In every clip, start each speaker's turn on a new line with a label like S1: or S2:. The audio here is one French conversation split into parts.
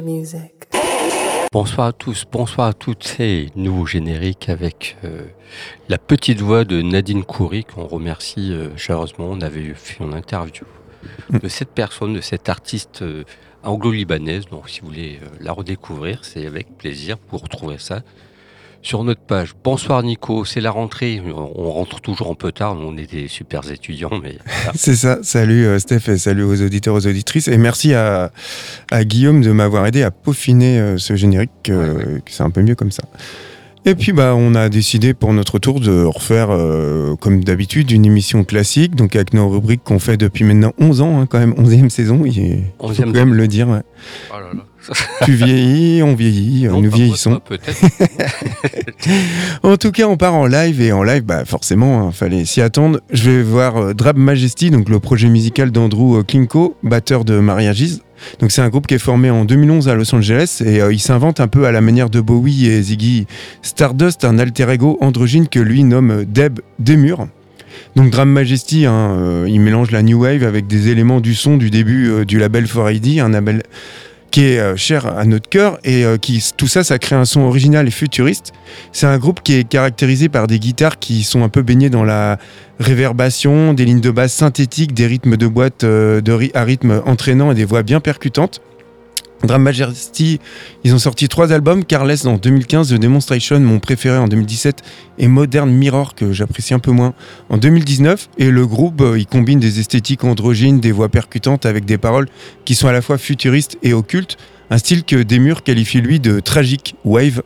S1: music.
S2: Bonsoir à tous, bonsoir à toutes ces nouveaux génériques avec euh, la petite voix de Nadine Khoury qu'on remercie euh, chaleureusement. On avait fait une interview de cette personne, de cette artiste euh, anglo-libanaise. Donc si vous voulez la redécouvrir, c'est avec plaisir. Vous retrouverez ça sur notre page. Bonsoir Nico, c'est la rentrée. On rentre toujours un peu tard, on est des super étudiants, mais.
S3: C'est ça. Salut euh, Steph et salut aux auditeurs, aux auditrices. Et merci à, à Guillaume de m'avoir aidé à peaufiner euh, ce générique. euh, que C'est un peu mieux comme ça. Et puis bah on a décidé pour notre tour de refaire euh, comme d'habitude une émission classique, donc avec nos rubriques qu'on fait depuis maintenant 11 ans, hein, quand même 11e saison, il est- faut
S2: 11e
S3: quand même le dire. ouais.
S2: Oh là là.
S3: Tu vieillis, on vieillit,
S2: Non,
S3: nous vieillissons.
S2: Peut-être.
S3: En tout cas, on part en live et en live, bah forcément, hein, fallait s'y attendre. Je vais voir euh, Drab Majesty, donc le projet musical d'Andrew euh, Klinko, batteur de Maria Giz. Donc c'est un groupe qui est formé en 2011 à Los Angeles et euh, il s'invente un peu à la manière de Bowie et Ziggy Stardust, un alter ego androgyne que lui nomme Deb Demure. Donc Drum Majesty, hein, euh, il mélange la new wave avec des éléments du son du début euh, du label 4AD, un label qui est euh, cher à notre cœur et euh, qui tout ça, ça crée un son original et futuriste. C'est un groupe qui est caractérisé par des guitares qui sont un peu baignées dans la réverbation, des lignes de basse synthétiques, des rythmes de boîte euh, de à rythme entraînant et des voix bien percutantes. Drum Majesty, ils ont sorti trois albums, Carless en 2015, The Demonstration, mon préféré en 2017, et Modern Mirror, que j'apprécie un peu moins, en 2019. Et le groupe, euh, il combine des esthétiques androgynes, des voix percutantes avec des paroles qui sont à la fois futuristes et occultes, un style que Demure qualifie lui de tragique wave.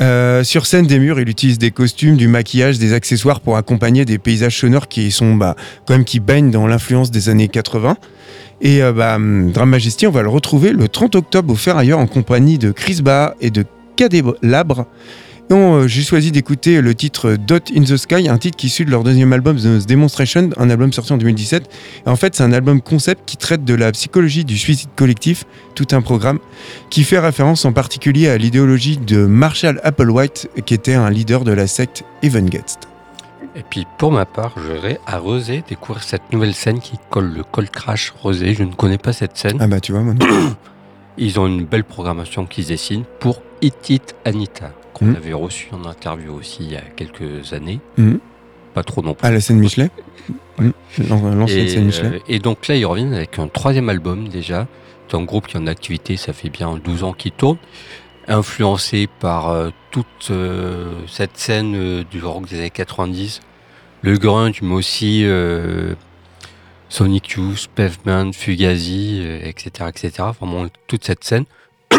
S3: Euh, sur scène, Demure, il utilise des costumes, du maquillage, des accessoires pour accompagner des paysages sonores qui sont bah, quand qui baignent dans l'influence des années 80. Et euh, bah, hum, Drum Majesty, on va le retrouver le 30 octobre au Ferrailleur en compagnie de Chris Baha et de Labre. Et on, euh, J'ai choisi d'écouter le titre Dot in the Sky, un titre qui issu de leur deuxième album The Demonstration, un album sorti en 2017. Et en fait, c'est un album concept qui traite de la psychologie du suicide collectif, tout un programme, qui fait référence en particulier à l'idéologie de Marshall Applewhite, qui était un leader de la secte Evangest.
S2: Et puis pour ma part, je vais à Rosé découvrir cette nouvelle scène qui colle le Cold Crash Rosé. Je ne connais pas cette scène.
S3: Ah bah tu vois, moi non.
S2: Ils ont une belle programmation qui se dessine pour It It Anita, qu'on
S3: Mhm.
S2: avait reçu en interview aussi il y a quelques années.
S3: Mhm.
S2: Pas trop non plus.
S3: Ah, la scène Michelet Mmh. L'an- L'ancienne
S2: Et,
S3: scène Michelet.
S2: euh, et donc là, ils reviennent avec un troisième album déjà. C'est un groupe qui est en activité, ça fait bien 12 ans qu'il tourne. Influencé par euh, toute euh, cette scène euh, du rock des années 90. Le grunge, mais aussi euh, Sonic Youth, Pavement, Fugazi, euh, etc., etc. Vraiment toute cette scène.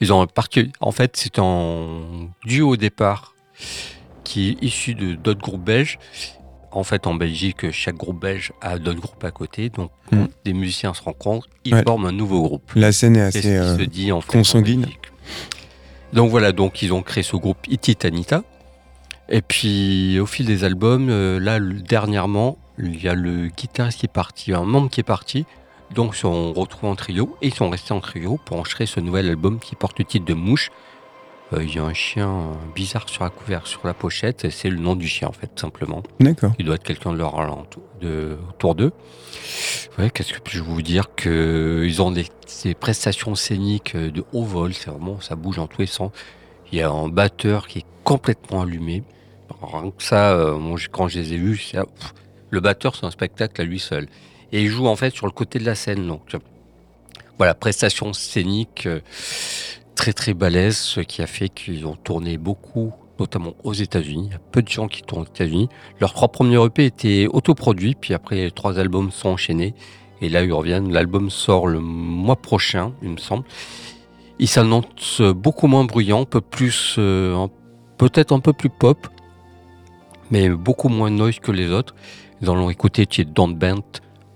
S2: Ils ont parti. En fait, c'est un duo au départ qui est issu de d'autres groupes belges. En fait, en Belgique, chaque groupe belge a d'autres groupes à côté. Donc, quand
S3: Mm.
S2: des musiciens se rencontrent, ils
S3: Ouais.
S2: forment un nouveau groupe.
S3: La scène est assez. euh,
S2: se dit en fait.
S3: consanguine.
S2: en. Donc voilà, donc ils ont créé ce groupe Ititanita. Et puis au fil des albums, euh, là dernièrement, il y a le guitariste qui est parti, un membre qui est parti. Donc ils sont retrouvés en trio et ils sont restés en trio pour enregistrer ce nouvel album qui porte le titre de Mouche. Euh, Il y a un chien bizarre sur la couverture, sur la pochette, et c'est le nom du chien en fait, simplement.
S3: D'accord.
S2: Il doit être quelqu'un de leur alentour- de, autour d'eux. Ouais, qu'est-ce que je vais vous dire que ils ont des, des prestations scéniques euh, de haut vol, c'est vraiment ça bouge en tous les sens. Il y a un batteur qui est complètement allumé. Rien que ça, euh, quand je les ai vus, pff, le batteur c'est un spectacle à lui seul. Et il joue en fait sur le côté de la scène. Donc voilà, prestation scénique euh, très très balèze, ce qui a fait qu'ils ont tourné beaucoup, notamment aux États-Unis. Il y a peu de gens qui tournent aux États-Unis. Leurs trois premiers EP étaient autoproduits, puis après les trois albums sont enchaînés. Et là, ils reviennent. L'album sort le mois prochain, il me semble. Il s'annonce beaucoup moins bruyant, un peu plus, euh, peut-être un peu plus pop, mais beaucoup moins noise que les autres. Nous allons écouter es Don't Bend,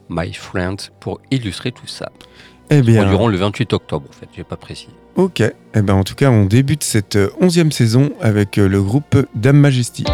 S2: My Friend, pour illustrer tout ça.
S3: Eh bien,
S2: produiront le 28 octobre, en fait, j'ai pas précisé.
S3: ok. Eh ben, en tout cas, on débute cette euh, onzième saison avec euh, le groupe Dame Majesty.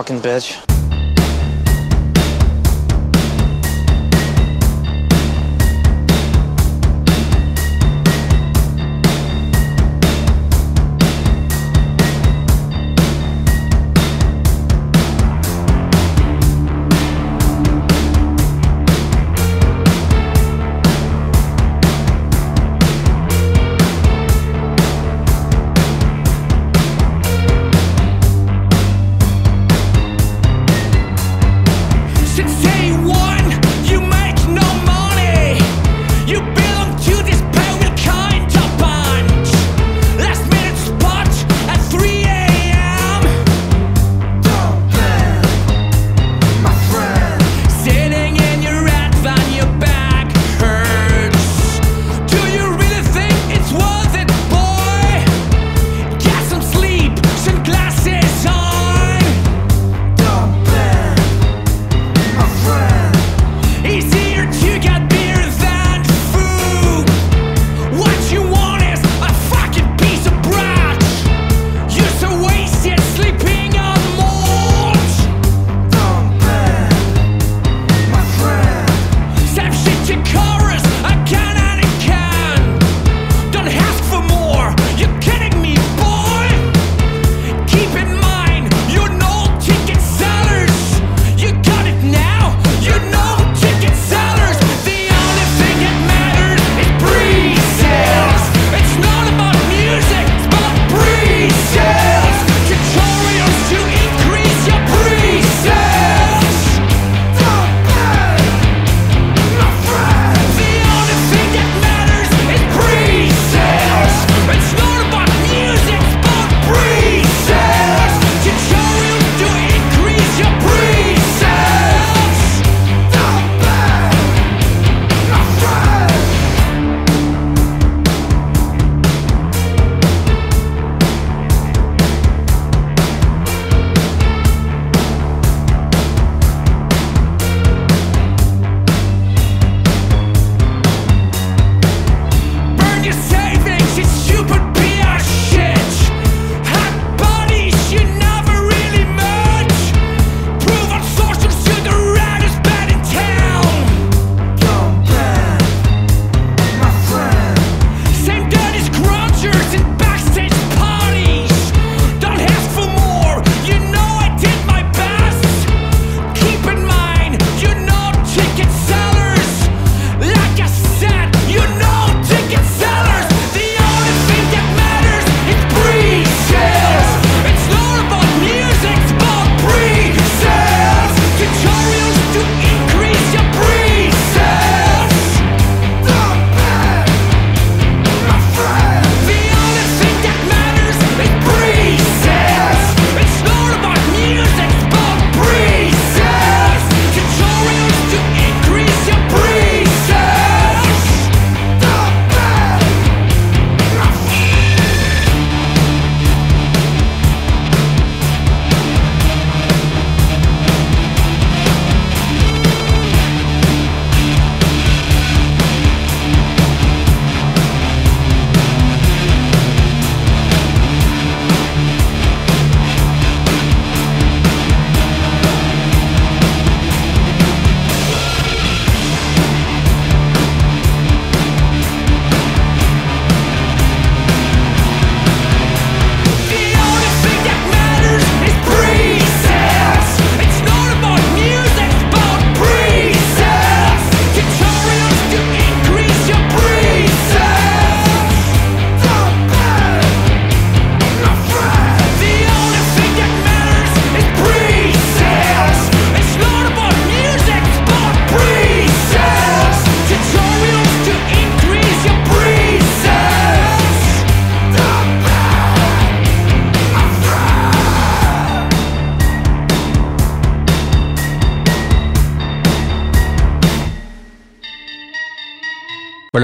S4: Fucking bitch.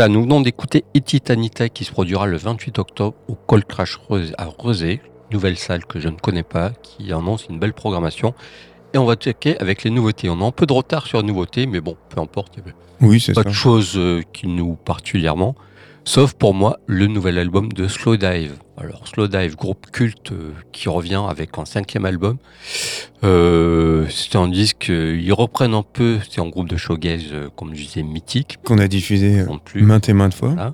S2: Voilà, nous venons d'écouter Ititanita qui se produira le 28 octobre au Cold Crash à Rezé, nouvelle salle que je ne connais pas, qui annonce une belle programmation. Et on va checker avec les nouveautés. On a un peu de retard sur les nouveautés, mais bon, peu importe.
S3: Oui, c'est
S2: Pas
S3: ça.
S2: de choses euh, qui nous particulièrement. Sauf pour moi, le nouvel album de Slow Dive. Alors, Slow Dive, groupe culte euh, qui revient avec un cinquième album. Euh, c'est un disque, euh, ils reprennent un peu, c'est un groupe de showgaze, euh, comme je disais, mythique.
S3: Qu'on a diffusé
S2: Non plus
S3: maintes et maintes fois.
S2: Voilà.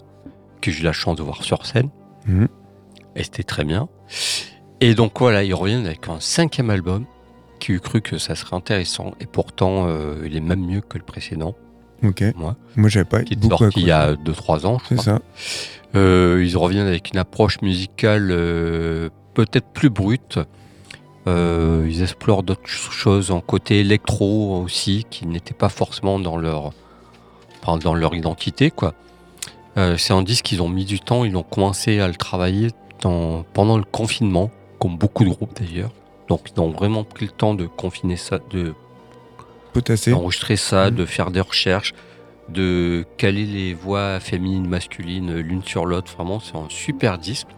S2: que j'ai eu la chance de voir sur scène.
S3: Mhm.
S2: Et c'était très bien. Et donc voilà, ils reviennent avec un cinquième album qui eût cru que ça serait intéressant. Et pourtant, il est même mieux que le précédent,
S3: Ok.
S2: moi.
S3: Moi, j'avais pas
S2: Qui est sorti il y a 2-3 ans, je
S3: C'est ça.
S2: Euh, ils reviennent avec une approche musicale euh, peut-être plus brute. Euh, ils explorent d'autres choses en côté électro aussi, qui n'étaient pas forcément dans leur, dans leur identité. quoi. C'est un disque qu'ils ont mis du temps, ils ont commencé à le travailler dans- pendant le confinement, comme beaucoup de groupes d'ailleurs. Donc ils ont vraiment pris le temps de confiner ça, de. D'enregistrer ça,
S3: Mhm.
S2: de faire des recherches, de caler les voix féminines, masculines l'une sur l'autre. Vraiment, c'est un super disque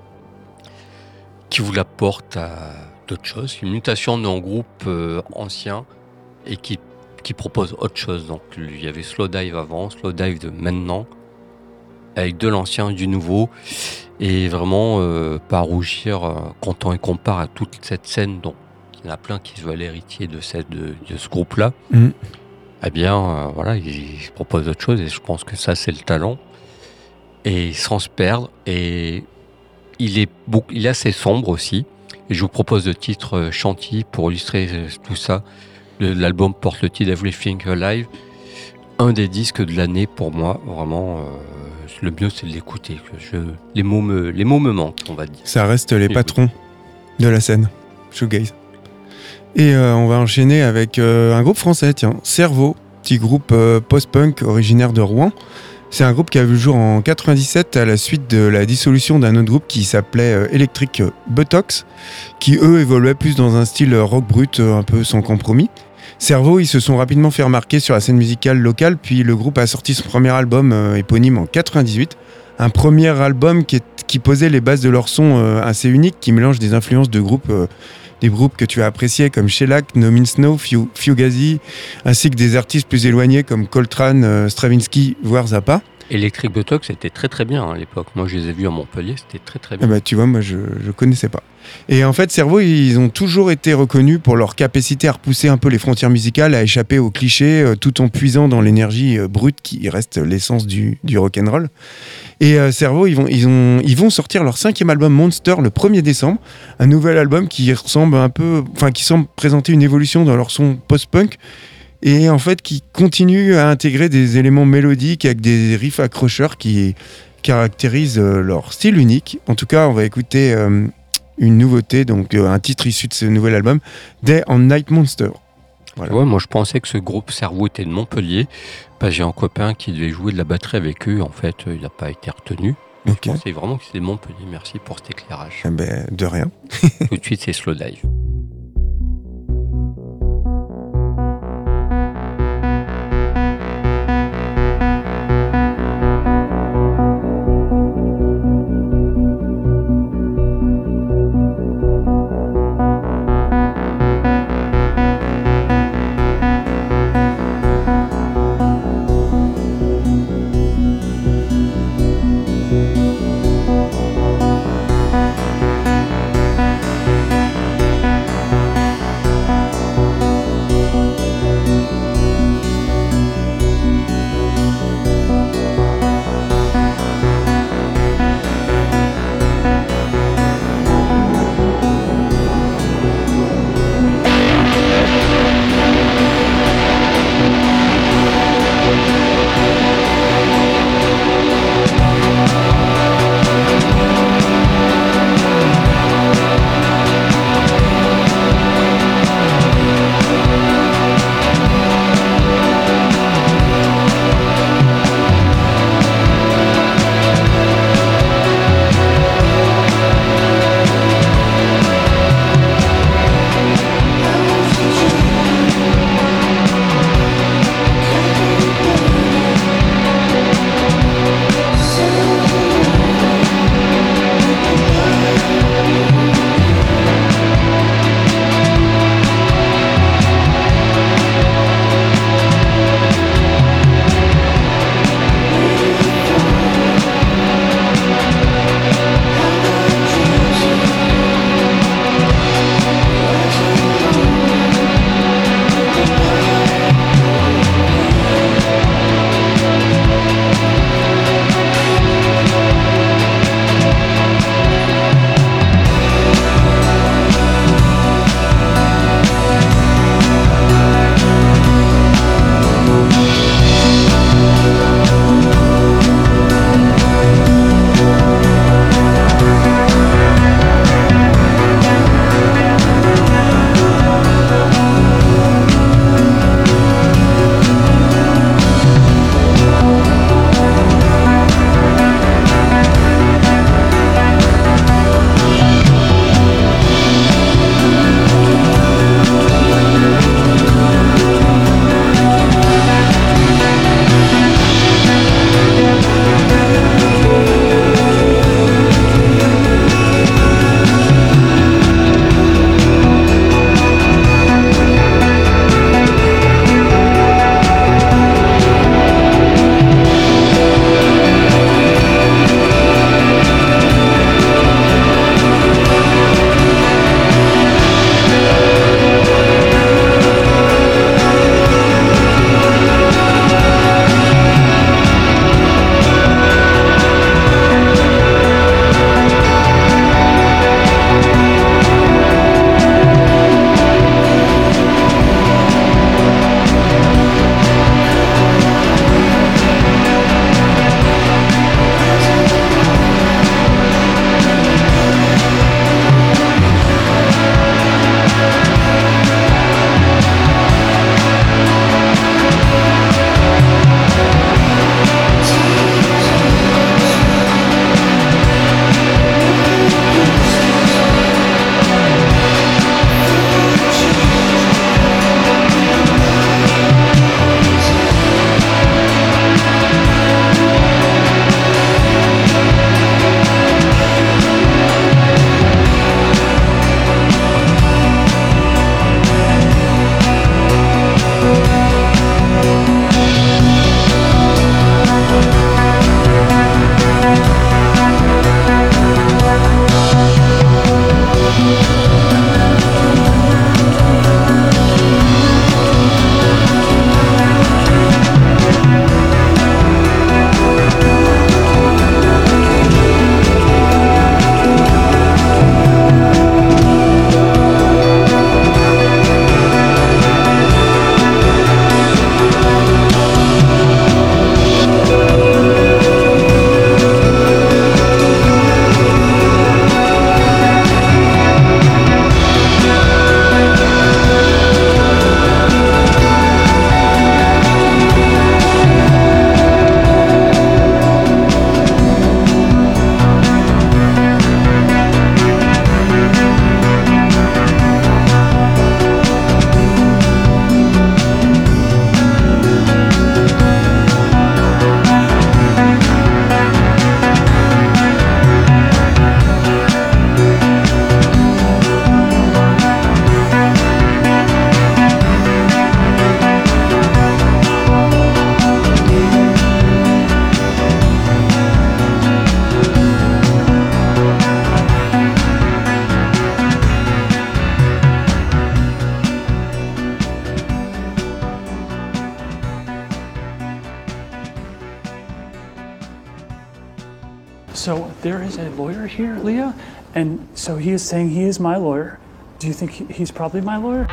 S2: qui vous l'apporte à d'autres choses. Une mutation d'un groupe euh, ancien et qui, qui propose autre chose. Donc, il y avait Slow Dive avant, Slow Dive de maintenant, avec de l'ancien et du nouveau. Et vraiment, euh, pas rougir euh, quand on compare à toute cette scène dont il y en a plein qui se veulent héritier de, cette, de, de ce groupe-là.
S3: Mhm.
S2: Eh bien, euh, voilà, il, il propose autre chose et je pense que ça, c'est le talent. Et sans se perdre. Et il est, beaucoup, il est assez sombre aussi. Et je vous propose le titre euh, Chantilly pour illustrer euh, tout ça. L'album porte le titre Everything Alive. Un des disques de l'année pour moi, vraiment. euh, le mieux, c'est de l'écouter. Je, les, mots me, les mots me manquent, on va dire.
S3: Ça reste les patrons de la scène. Shoegaze. Et euh, on va enchaîner avec euh, un groupe français, tiens, Cerveau, petit groupe euh, post-punk originaire de Rouen. C'est un groupe qui a vu le jour en 97 à la suite de la dissolution d'un autre groupe qui s'appelait Electric Buttocks, qui eux évoluaient plus dans un style rock brut un peu sans compromis. Cerveau, ils se sont rapidement fait remarquer sur la scène musicale locale, puis le groupe a sorti son premier album éponyme en 98. Un premier album qui, qui posait les bases de leur son assez unique, qui mélange des influences de groupes, des groupes que tu as appréciés comme Shellac, No Means No, Fu- Fugazi, ainsi que des artistes plus éloignés comme Coltrane, euh, Stravinsky, voire Zappa.
S2: Electric Botox, c'était très très bien hein, à l'époque. Moi, je les ai vus à Montpellier, c'était très très
S3: Ah
S2: bien.
S3: bah, tu vois, moi je ne connaissais pas. Et en fait, Cerveau, ils ont toujours été reconnus pour leur capacité à repousser un peu les frontières musicales, à échapper aux clichés, euh, tout en puisant dans l'énergie euh, brute qui reste l'essence du, du rock'n'roll. Et euh, Cerveau, ils vont, sortir leur cinquième album Monster le 1er décembre, un nouvel album qui ressemble un peu, enfin qui semble présenter une évolution dans leur son post-punk. Et en fait, qui continue à intégrer des éléments mélodiques avec des riffs accrocheurs qui caractérisent euh, leur style unique. En tout cas, on va écouter euh, une nouveauté, donc un titre issu de ce nouvel album, Day on Night Monster.
S2: Ouais, moi, je pensais que ce groupe Cerveau était de Montpellier. Bah, J'ai un copain qui devait jouer de la batterie avec eux. En fait, euh, il n'a pas été retenu.
S3: Ok.
S2: Je pensais vraiment que c'était Montpellier. Merci pour cet éclairage.
S3: Eh ben, de rien.
S2: Tout de suite, c'est Slow Dive.
S1: My lawyer. Do you think he's probably my lawyer?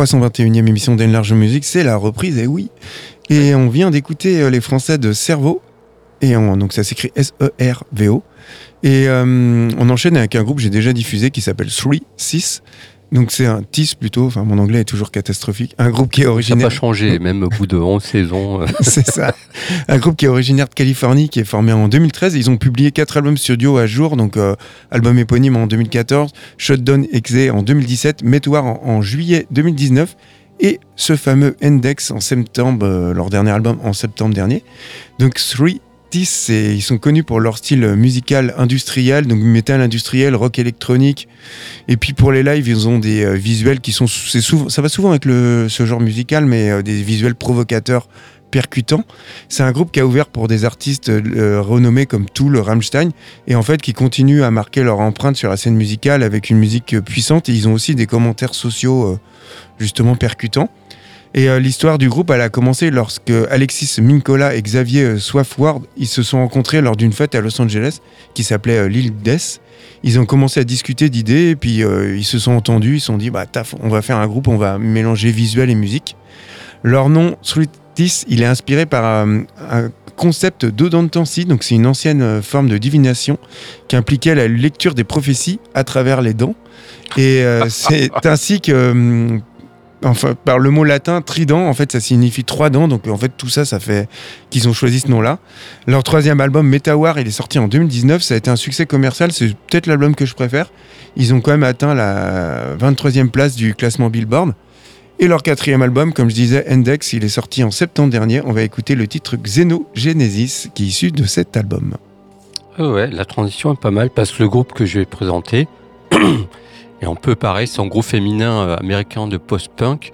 S3: 321e émission d'Enlarge Music, c'est la reprise, et oui. Et on vient d'écouter euh, les Français de Cerveau, et on- donc ça s'écrit S-E-R-V-O. Et euh, on enchaîne avec un groupe que j'ai déjà diffusé qui s'appelle 3-6. Donc c'est un TIS plutôt, enfin mon anglais est toujours catastrophique. Un groupe qui est
S2: Ça n'a
S3: originaire.
S2: pas changé, même au bout de 11 saisons. euh,
S3: c'est ça. Un groupe qui est originaire de Californie, qui est formé en 2013. Ils ont publié quatre albums studio à jour, donc euh, album éponyme en 2014, Shutdown Exe en 2017, Meteor en, en juillet 2019 et ce fameux Index en septembre, euh, leur dernier album en septembre dernier. Donc 3, Ils sont connus pour leur style musical industriel, donc métal industriel, rock électronique. Et puis pour les lives, ils ont des euh, visuels qui sont, ça va souvent avec ce genre musical, mais euh, des visuels provocateurs, percutants. C'est un groupe qui a ouvert pour des artistes euh, renommés comme Tool, Rammstein, et en fait qui continuent à marquer leur empreinte sur la scène musicale avec une musique puissante. Et ils ont aussi des commentaires sociaux justement percutants. Et euh, l'histoire du groupe, elle a commencé lorsque Alexis Minkola et Xavier euh, Swafford, ils se sont rencontrés lors d'une fête à Los Angeles qui s'appelait euh, l'île Death. Ils ont commencé à discuter d'idées et puis euh, ils se sont entendus, ils se sont dit bah taf, on va faire un groupe, on va mélanger visuel et musique. Leur nom Sweet Teeth, il est inspiré par un concept d'odontancie, donc c'est une ancienne forme de divination qui impliquait la lecture des prophéties à travers les dents. Et c'est ainsi que hum, enfin par le mot latin trident en fait ça signifie trois dents donc en fait tout ça ça fait qu'ils ont choisi ce nom là leur troisième album Metawar il est sorti en 2019 ça a été un succès commercial c'est peut-être l'album que je préfère. Ils ont quand même atteint la 23e place du classement Billboard. Et leur quatrième album comme je disais Index il est sorti en septembre dernier. On va écouter le titre Xenogenesis qui est issu de cet album.
S2: Ah ouais, la transition est pas mal parce que le groupe que je vais présenter est un peu pareil, c'est un groupe féminin euh, américain de post-punk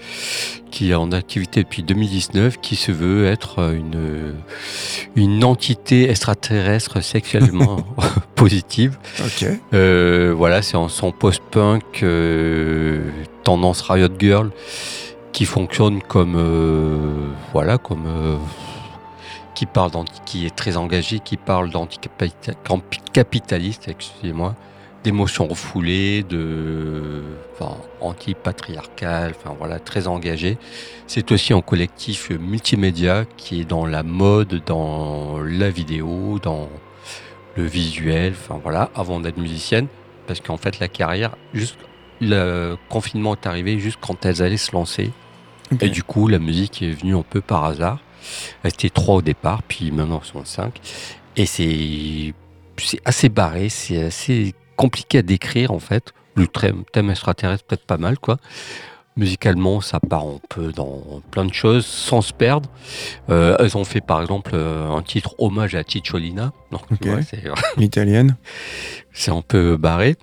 S2: qui est en activité depuis 2019, qui se veut être euh, une, euh, une entité extraterrestre sexuellement positive.
S3: ok
S2: Euh, voilà, c'est en son post-punk, euh, tendance Riot Girl, qui fonctionne comme, euh, voilà, comme, qui parle qui est très engagé, qui parle d'anticapitaliste, excusez-moi, d'émotions refoulées, de, enfin, anti-patriarcal, enfin voilà, très engagé. C'est aussi un collectif multimédia qui est dans la mode, dans la vidéo, dans le visuel, enfin voilà, avant d'être musicienne, parce qu'en fait la carrière, juste le confinement est arrivé juste quand elles allaient se lancer, et du coup la musique est venue un peu par hasard. Elles étaient trois au départ, puis maintenant elles sont cinq, et c'est c'est assez barré, c'est assez compliqué à décrire en fait. Le thème, extraterrestre peut-être pas mal quoi. Musicalement, ça part un peu dans plein de choses sans se perdre. Euh, elles ont fait par exemple euh, un titre hommage à Cicciolina. Donc, c'est
S3: l'italienne
S2: c'est un peu barré.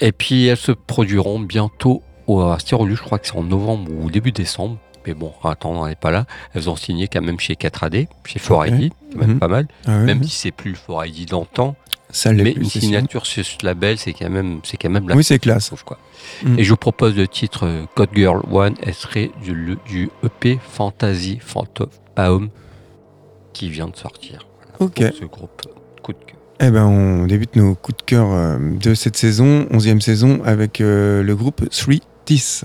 S2: Et puis elles se produiront bientôt au à Styrolu, je crois que c'est en novembre ou début décembre. Mais bon, attends, on n'est pas là. Elles ont signé quand même chez 4AD, chez 4ID, quand même
S3: Mhm.
S2: pas mal.
S3: Ah
S2: Même si c'est plus le 4ID d'antan, une signature sur ce label, c'est quand même, c'est quand même la
S3: Oui, c'est classe.
S2: Quoi.
S3: Mm.
S2: Et je vous propose le titre euh, Code Girl One, extrait du, du EP Fantasy Phantom Baum qui vient de sortir.
S3: Ok.
S2: Ce groupe coup de cœur.
S3: Eh ben, on débute nos coups de cœur euh, de cette saison, 11e saison, avec euh, le groupe
S5: 310.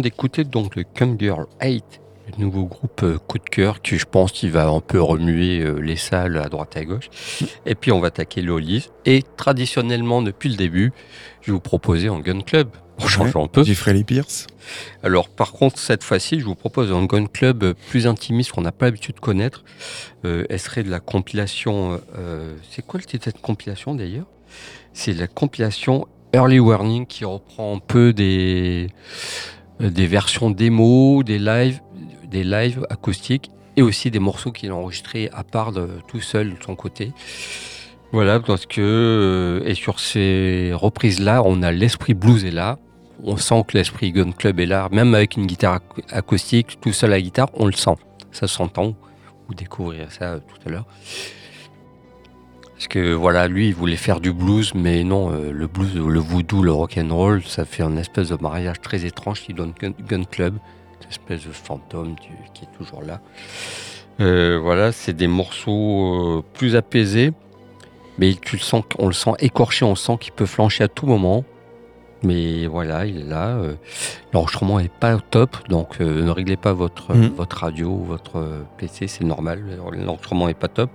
S5: D'écouter donc le Come Girl 8, le nouveau groupe euh, coup de cœur qui je pense qu'il va un peu remuer euh, les salles à droite et à gauche. Et puis on va attaquer Lollis. Et traditionnellement depuis le début, je vais vous proposer un Gun Club. On change un peu.
S3: Lee Pierce.
S5: Alors par contre cette fois-ci, je vous propose un Gun Club euh, plus intimiste qu'on n'a pas l'habitude de connaître. Euh, elle serait de la compilation. euh, c'est quoi le titre de cette compilation d'ailleurs? C'est la compilation Early Warning qui reprend un peu des des versions démo, des lives, des lives acoustiques et aussi des morceaux qu'il a enregistrés à part de, tout seul de son côté. Voilà, parce que euh, et sur ces reprises-là, on a l'esprit blues est là. On sent que l'esprit Gun Club est là, même avec une guitare ac- acoustique, tout seul à la guitare, on le sent. Ça s'entend. Vous découvrirez ça euh, tout à l'heure. Parce que voilà, lui, il voulait faire du blues, mais non, euh, le blues, le voodoo, le rock and roll, ça fait un espèce de mariage très étrange qui donne Gun, Club, cette espèce de fantôme qui est toujours là. Euh, voilà, c'est des morceaux euh, plus apaisés.
S2: Mais on le sent écorché, on sent qu'il peut flancher à tout moment. Mais voilà, il est là. euh, L'enregistrement est pas top, donc euh, ne réglez pas votre,
S3: Mhm.
S2: votre radio ou votre euh, PC, c'est normal. L'enregistrement est pas top.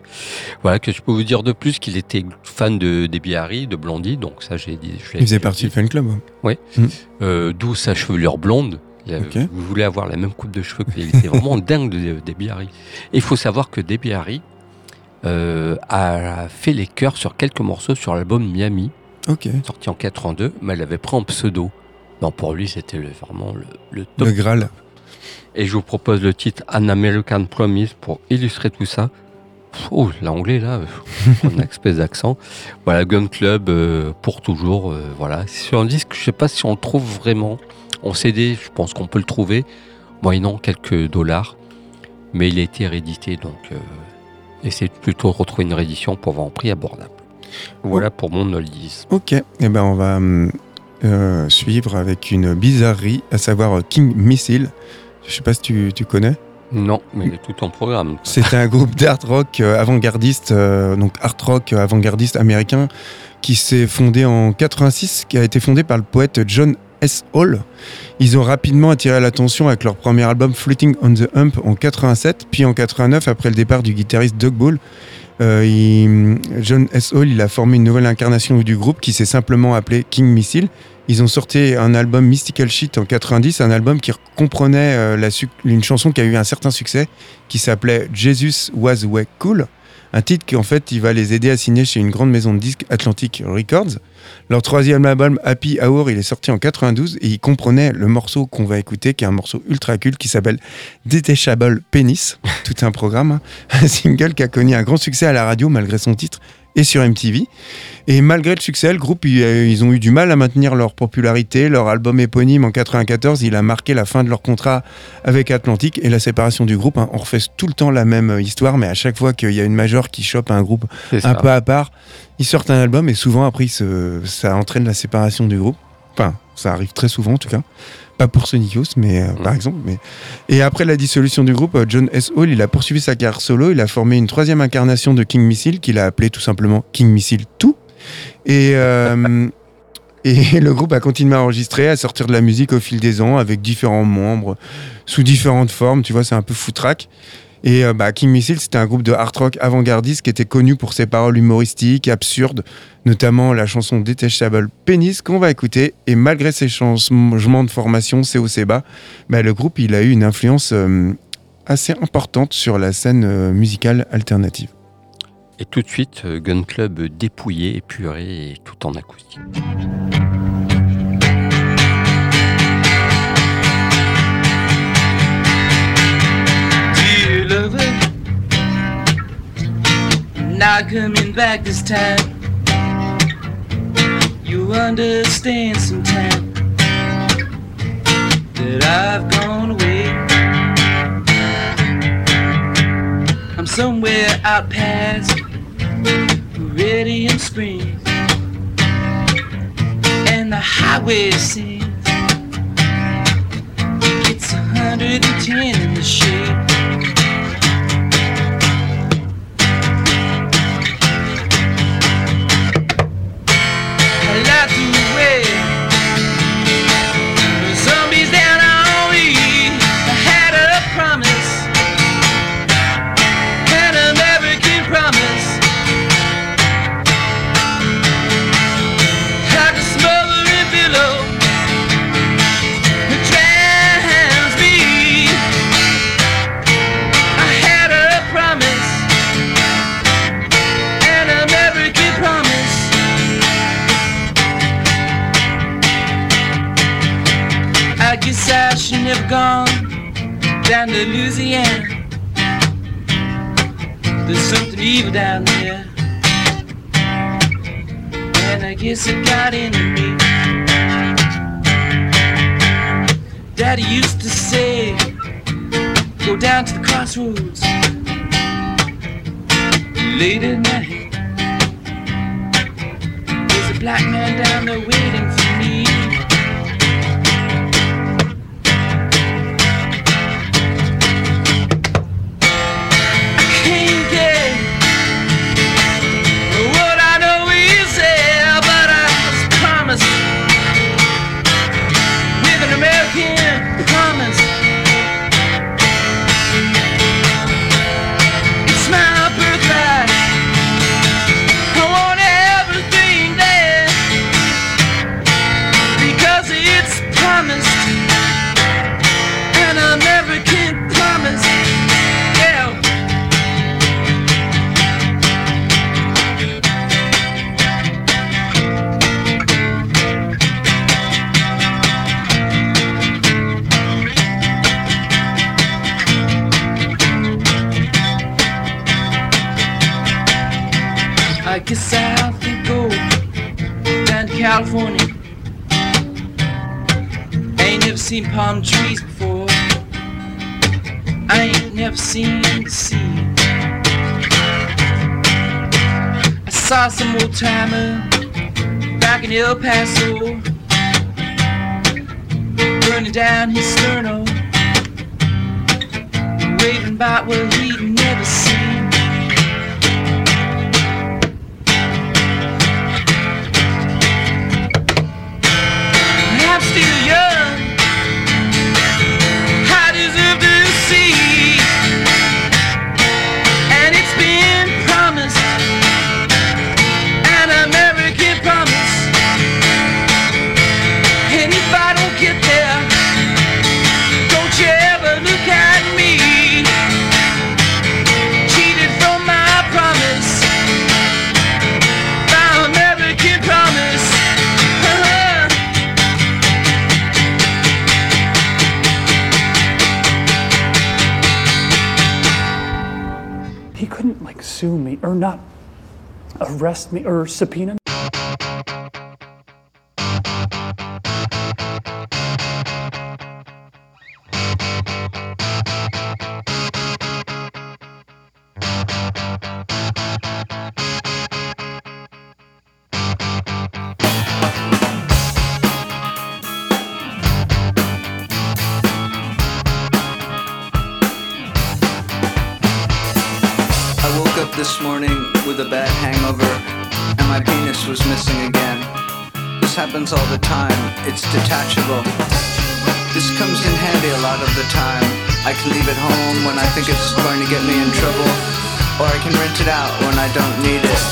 S2: Voilà, que je peux vous dire de plus qu'il était fan de Debbie Harry, de Blondie, donc ça j'ai dit.
S3: Il faisait partie du fan club. ouais.
S2: Euh, D'où sa chevelure blonde. Il a-
S3: Ok.
S2: Vous voulez avoir la même coupe de cheveux qu'il était vraiment dingue de Debbie Harry. Et il faut savoir que Debbie Harry a fait les chœurs sur quelques morceaux sur l'album Miami,
S3: Ok.
S2: sorti en 82, mais elle l'avait pris en pseudo. Non, pour lui, c'était vraiment le, le top.
S3: Le Graal.
S2: Et je vous propose le titre An American Promise pour illustrer tout ça. Oh, l'anglais là, euh, un espèce d'accent. Voilà, Gun Club euh, pour toujours. euh, voilà, sur un disque, je sais pas si on le trouve vraiment. En CD, je pense qu'on peut le trouver, moyennant quelques dollars. Mais il a été réédité, donc euh, essayez plutôt de retrouver une réédition pour avoir un prix abordable. Voilà pour mon oldies.
S3: Ok. Eh ben, on va hum, euh, suivre avec une bizarrerie, à savoir euh, King Missile. Je sais pas si tu, tu connais.
S2: Non, mais il est tout en programme.
S3: C'est un groupe d'art rock euh, avant-gardiste, euh, donc art rock avant-gardiste américain, qui s'est fondé en 86, qui a été fondé par le poète John S. Hall. Ils ont rapidement attiré l'attention avec leur premier album Floating on the Hump en 87, puis en 89, après le départ du guitariste Doug Ball. Euh, John S. Hall il a formé une nouvelle incarnation du groupe qui s'est simplement appelé King Missile. Ils ont sorti un album Mystical Shit en 90, un album qui comprenait euh, une chanson qui a eu un certain succès, qui s'appelait Jesus Was Way Cool. Un titre qui en fait il va les aider à signer chez une grande maison de disques Atlantic Records. Leur troisième album Happy Hour il est sorti en 92 et il comprenait le morceau qu'on va écouter qui est un morceau ultra culte qui s'appelle Detachable Penis, tout un programme, hein. un single qui a connu un grand succès à la radio malgré son titre et sur MTV. Et malgré le succès, le groupe, ils, euh, ils ont eu du mal à maintenir leur popularité. Leur album éponyme en 94, il a marqué la fin de leur contrat avec Atlantic et la séparation du groupe. hein. On refait tout le temps la même euh, histoire, mais à chaque fois qu'il y a une major qui chope un groupe un peu à part, ils sortent un album et souvent après, ça entraîne la séparation du groupe. Enfin, ça arrive très souvent en tout cas. Pas pour Sonic Youth, mais euh, par
S2: Mhm.
S3: exemple. Mais... Et après la dissolution du groupe, euh, John S. Hall, il a poursuivi sa carrière solo. Il a formé une troisième incarnation de King Missile qu'il a appelé tout simplement King Missile 2. Et, euh, et le groupe a continué à enregistrer, à sortir de la musique au fil des ans avec différents membres, sous différentes formes. Tu vois, c'est un peu foutraque. Et euh, bah, King Missile, c'était un groupe de hard rock avant-gardiste qui était connu pour ses paroles humoristiques, absurdes, notamment la chanson Detachable Penis qu'on va écouter. Et malgré ses changements de formation COC bas, bah, le groupe il a eu une influence euh, assez importante sur la scène euh, musicale alternative.
S2: Et tout de suite, Gun Club dépouillé, épuré et tout en acoustique.
S6: Not coming back this time. You understand sometime that I've gone away. I'm somewhere out past Meridian Springs, and the highway sings. It's 110 in the shade. Louisiana. There's something evil down there. And I guess it got into me. Daddy used to say, go down to the crossroads late at night. There's a black man down there waiting seen palm trees before. I ain't never seen the sea. I saw some old timer back in El Paso, burning down his sterno, raving about what he'd never seen.
S7: Sue me or not arrest me or subpoena
S8: happens all the time, it's detachable. This comes in handy a lot of the time. I can leave it home when I think it's going to get me in trouble, or I can rent it out when I don't need it.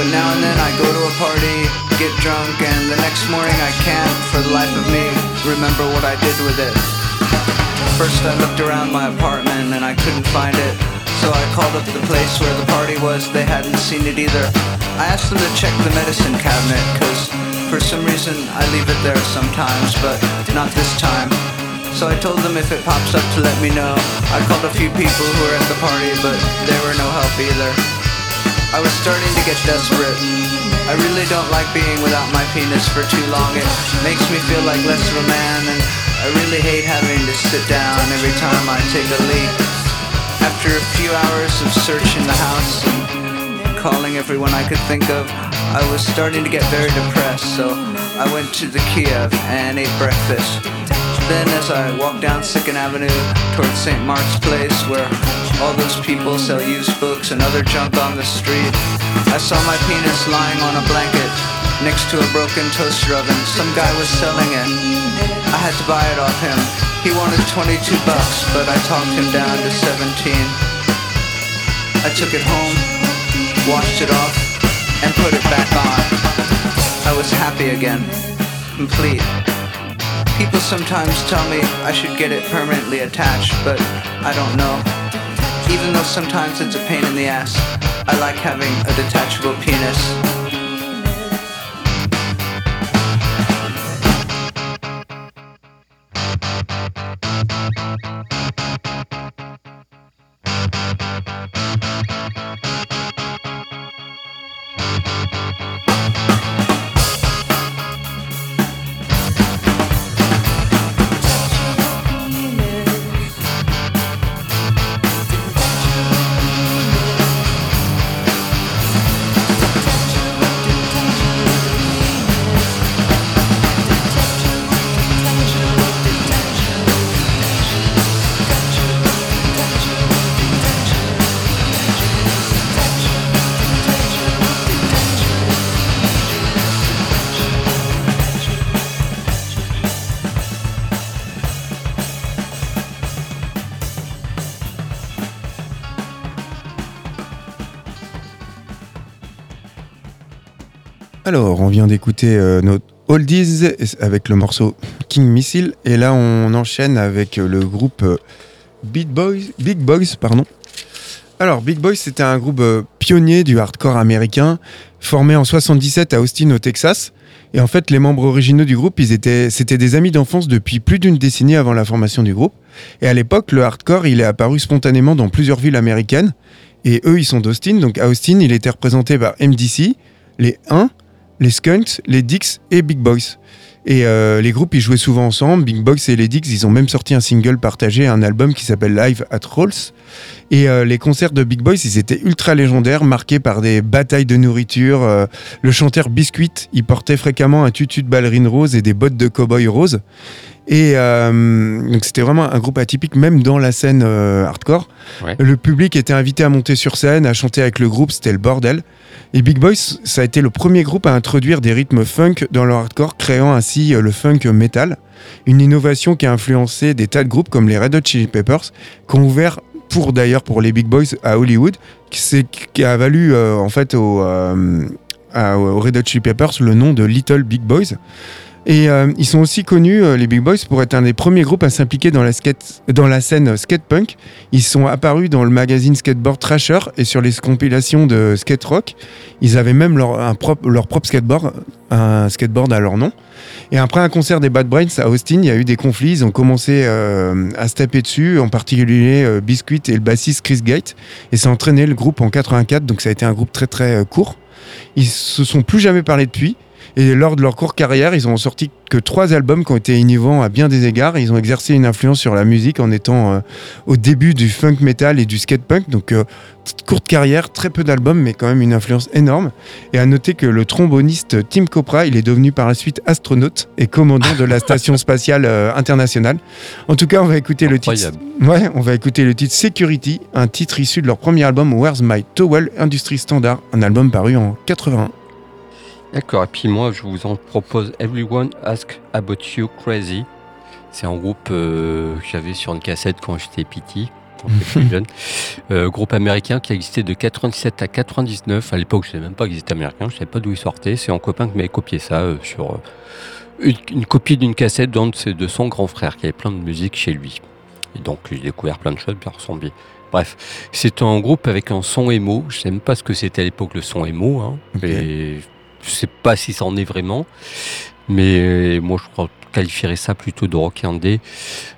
S8: But now and then I go to a party, get drunk, and the next morning I can't, for the life of me, remember what I did with it. First I looked around my apartment and I couldn't find it. So I called up the place where the party was, they hadn't seen it either. I asked them to check the medicine cabinet, cause for some reason I leave it there sometimes, but not this time. So I told them if it pops up to let me know. I called a few people who were at the party, but they were no help either. I was starting to get desperate. I really don't like being without my penis for too long. It makes me feel like less of a man, and I really hate having to sit down every time I take a leak. After a few hours of searching the house calling everyone I could think of, I was starting to get very depressed, so I went to the Kiev and ate breakfast. Then, as I walked down Second Avenue towards St. Mark's Place, where all those people sell used books and other junk on the street, I saw my penis lying on a blanket next to a broken toaster oven. Some guy was selling it. I had to buy it off him. He wanted 22 bucks, but I talked him down to 17. I took it home, washed it off, and put it back on. I was happy again, complete. People sometimes tell me I should get it permanently attached, but I don't know. Even though sometimes it's a pain in the ass, I like having a detachable penis.
S3: Alors, on vient d'écouter euh, notre Oldies avec le morceau King Missile. Et là, on enchaîne avec euh, le groupe euh, Big Boys. Big Boys pardon. Alors, Big Boys, c'était un groupe euh, pionnier du hardcore américain, formé en 77 à Austin, au Texas. Et en fait, les membres originaux du groupe, ils étaient, c'était des amis d'enfance depuis plus d'une décennie avant la formation du groupe. Et à l'époque, le hardcore, il est apparu spontanément dans plusieurs villes américaines. Et eux, ils sont d'Austin. Donc à Austin, il était représenté par MDC, les 1, les Skunks, les Dix et Big Boys. Et euh, les groupes, ils jouaient souvent ensemble. Big Boys et les Dix, ils ont même sorti un single partagé, un album qui s'appelle Live at Rolls. Et euh, les concerts de Big Boys, ils étaient ultra légendaires, marqués par des batailles de nourriture. Euh, le chanteur Biscuit, il portait fréquemment un tutu de ballerine rose et des bottes de cow-boy rose. Et donc c'était vraiment un groupe atypique, même dans la scène hardcore.
S2: Ouais.
S3: Le public était invité à monter sur scène, à chanter avec le groupe, c'était le bordel. Et Big Boys, ça a été le premier groupe à introduire des rythmes funk dans le hardcore, créant ainsi euh, le funk metal. Une innovation qui a influencé des tas de groupes comme les Red Hot Chili Peppers, qui ont ouvert pour d'ailleurs pour les Big Boys à Hollywood, qui, a valu euh, en fait au, euh, aux Red Hot Chili Peppers le nom de Little Big Boys. Et euh, ils sont aussi connus, euh, les Big Boys, pour être un des premiers groupes à s'impliquer dans, la skate- scène skatepunk. Ils sont apparus dans le magazine Skateboard Thrasher et sur les compilations de skate rock. Ils avaient même leur, propre, skateboard, un skateboard à leur nom. Et après un concert des Bad Brains à Austin, il y a eu des conflits. Ils ont commencé euh, à se taper dessus, en particulier Biscuit et le bassiste Chris Gate. Et ça a entraîné le groupe en 84, donc ça a été un groupe très très court. Ils se sont plus jamais parlé depuis. Et lors de leur courte carrière, ils ont sorti que trois albums qui ont été innovants à bien des égards. Ils ont exercé une influence sur la musique en étant euh, au début du funk metal et du skate punk. Donc, euh, courte carrière, très peu d'albums, mais quand même une influence énorme. Et à noter que le tromboniste Tim Copra, il est devenu par la suite astronaute et commandant de la station spatiale euh, internationale. En tout cas, on va écouter le titre. Ouais, on va écouter le titre Security, un titre issu de leur premier album Where's My Towel, Industrie Standard, un album paru en 81.
S2: D'accord, et puis moi je vous en propose Everyone Ask About You Crazy. C'est un groupe euh, que j'avais sur une cassette quand j'étais petit, quand j'étais plus jeune. Euh, groupe américain qui a existé de 97 à 99. À l'époque, je ne savais même pas qu'ils étaient américains, je ne savais pas d'où ils sortaient. C'est un copain qui m'avait copié ça euh, sur une, une copie d'une cassette d'un de, de son grand frère qui avait plein de musique chez lui. Et donc j'ai découvert plein de choses par son biais. Bref, c'est un groupe avec un son émo. Je ne sais même pas ce que c'était à l'époque le son émo. Hein. Et je sais pas si ça en est vraiment, mais euh, moi je qualifierais ça plutôt de rock indé,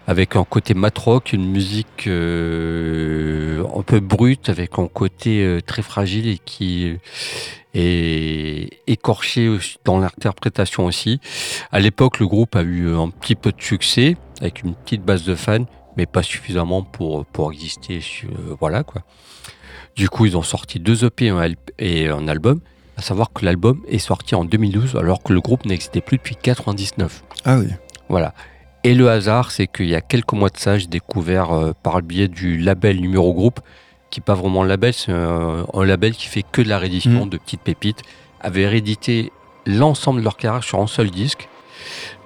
S2: avec un côté mat rock, une musique euh, un peu brute, avec un côté euh, très fragile et qui est écorché dans l'interprétation aussi. À l'époque, le groupe a eu un petit peu de succès, avec une petite base de fans, mais pas suffisamment pour, pour exister. euh, voilà quoi. Du coup, ils ont sorti deux EP et un album. À savoir que l'album est sorti en 2012 alors que le groupe n'existait plus depuis 99.
S3: Ah oui.
S2: Voilà. Et le hasard, c'est qu'il y a quelques mois de ça, j'ai découvert euh, par le biais du label Numéro Groupe, qui n'est pas vraiment un label, c'est un, un label qui fait que de la réédition
S3: Mm.
S2: de petites pépites, avait réédité l'ensemble de leur carrière sur un seul disque.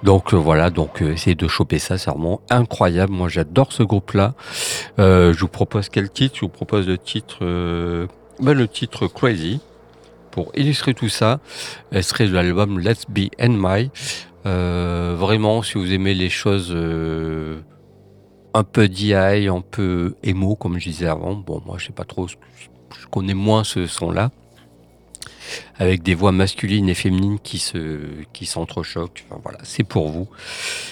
S2: Donc euh, voilà, donc euh, essayez de choper ça, c'est vraiment incroyable. Moi j'adore ce groupe-là. Euh, je vous propose quel titre? Je vous propose le titre, euh, ben, le titre Crazy. Pour illustrer tout ça, elle serait de l'album Let's Be and My. Euh, vraiment, si vous aimez les choses euh, un peu DI, un peu émo, comme je disais avant, bon, moi je sais pas trop, je connais moins ce son-là, avec des voix masculines et féminines qui se qui s'entrechoquent. Enfin, voilà, c'est pour vous.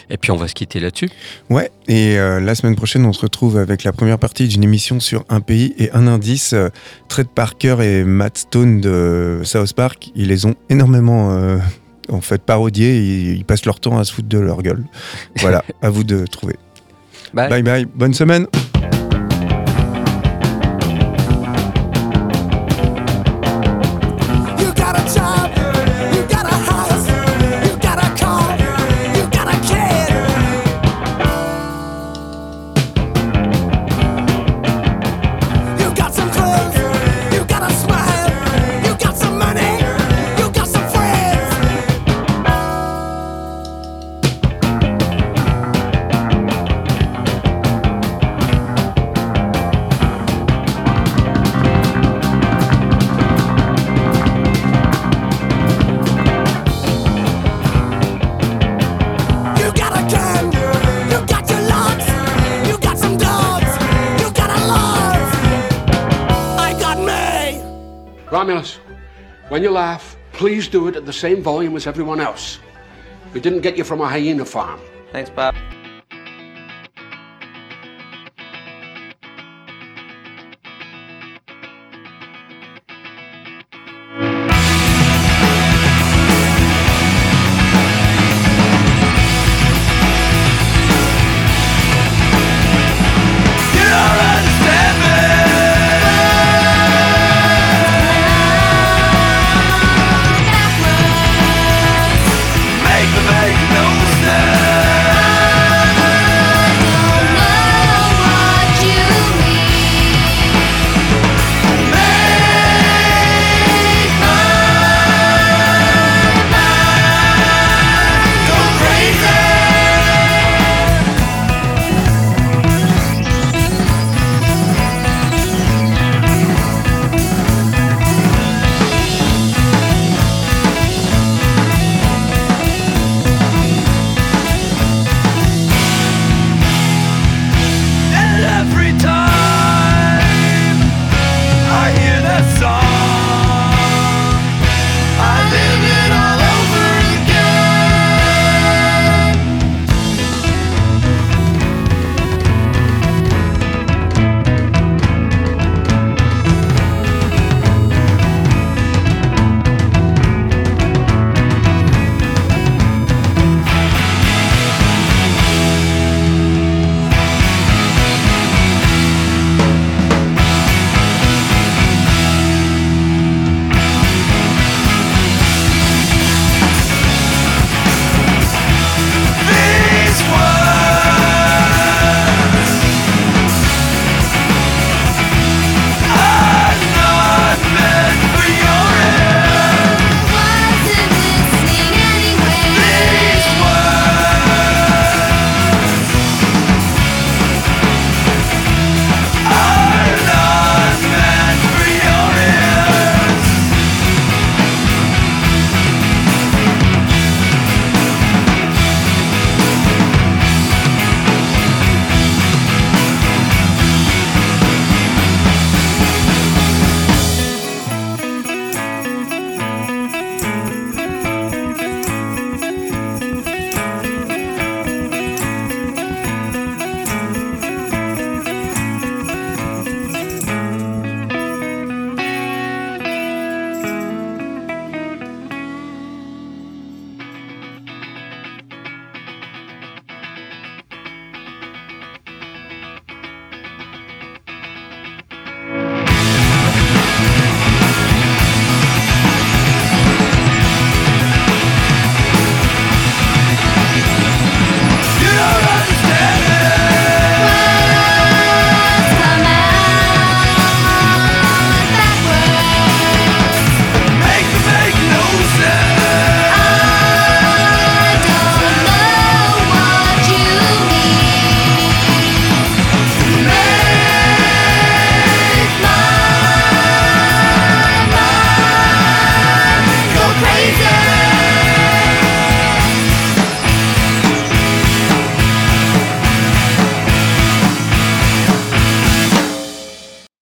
S2: Et puis on va se quitter là-dessus.
S3: Ouais, et euh, la semaine prochaine, on se retrouve avec la première partie d'une émission sur un pays et un indice. Euh, Trent Parker et Matt Stone de South Park, ils les ont énormément euh, en fait parodiés. Ils, ils passent leur temps à se foutre de leur gueule. Voilà, à vous de trouver.
S2: Bye.
S3: Bye bye, bonne semaine.
S9: Romulus, when you laugh, please do it at the same volume as everyone else. We didn't get you from a hyena farm.
S7: Thanks, Bob.